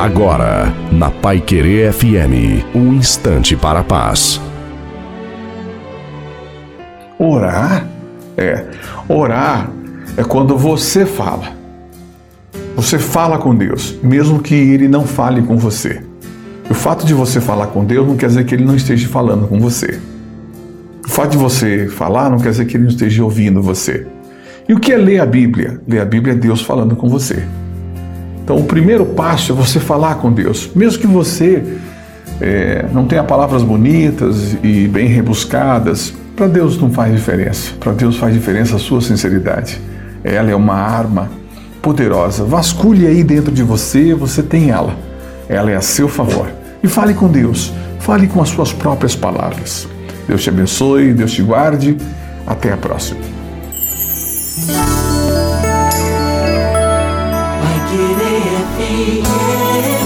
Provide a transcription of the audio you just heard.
Agora, na Pai Querer FM, um instante para a paz. Orar é orar é quando você fala. Você fala com Deus, mesmo que ele não fale com você. O fato de você falar com Deus não quer dizer que ele não esteja falando com você. O fato de você falar não quer dizer que ele não esteja ouvindo você. E o que é ler a Bíblia? Ler a Bíblia é Deus falando com você. Então, o primeiro passo é você falar com Deus, mesmo que você é, não tenha palavras bonitas e bem rebuscadas. Para Deus não faz diferença. Para Deus faz diferença a sua sinceridade. Ela é uma arma poderosa. Vasculhe aí dentro de você, você tem ela. Ela é a seu favor. E fale com Deus. Fale com as suas próprias palavras. Deus te abençoe, Deus te guarde. Até a próxima. Vai querer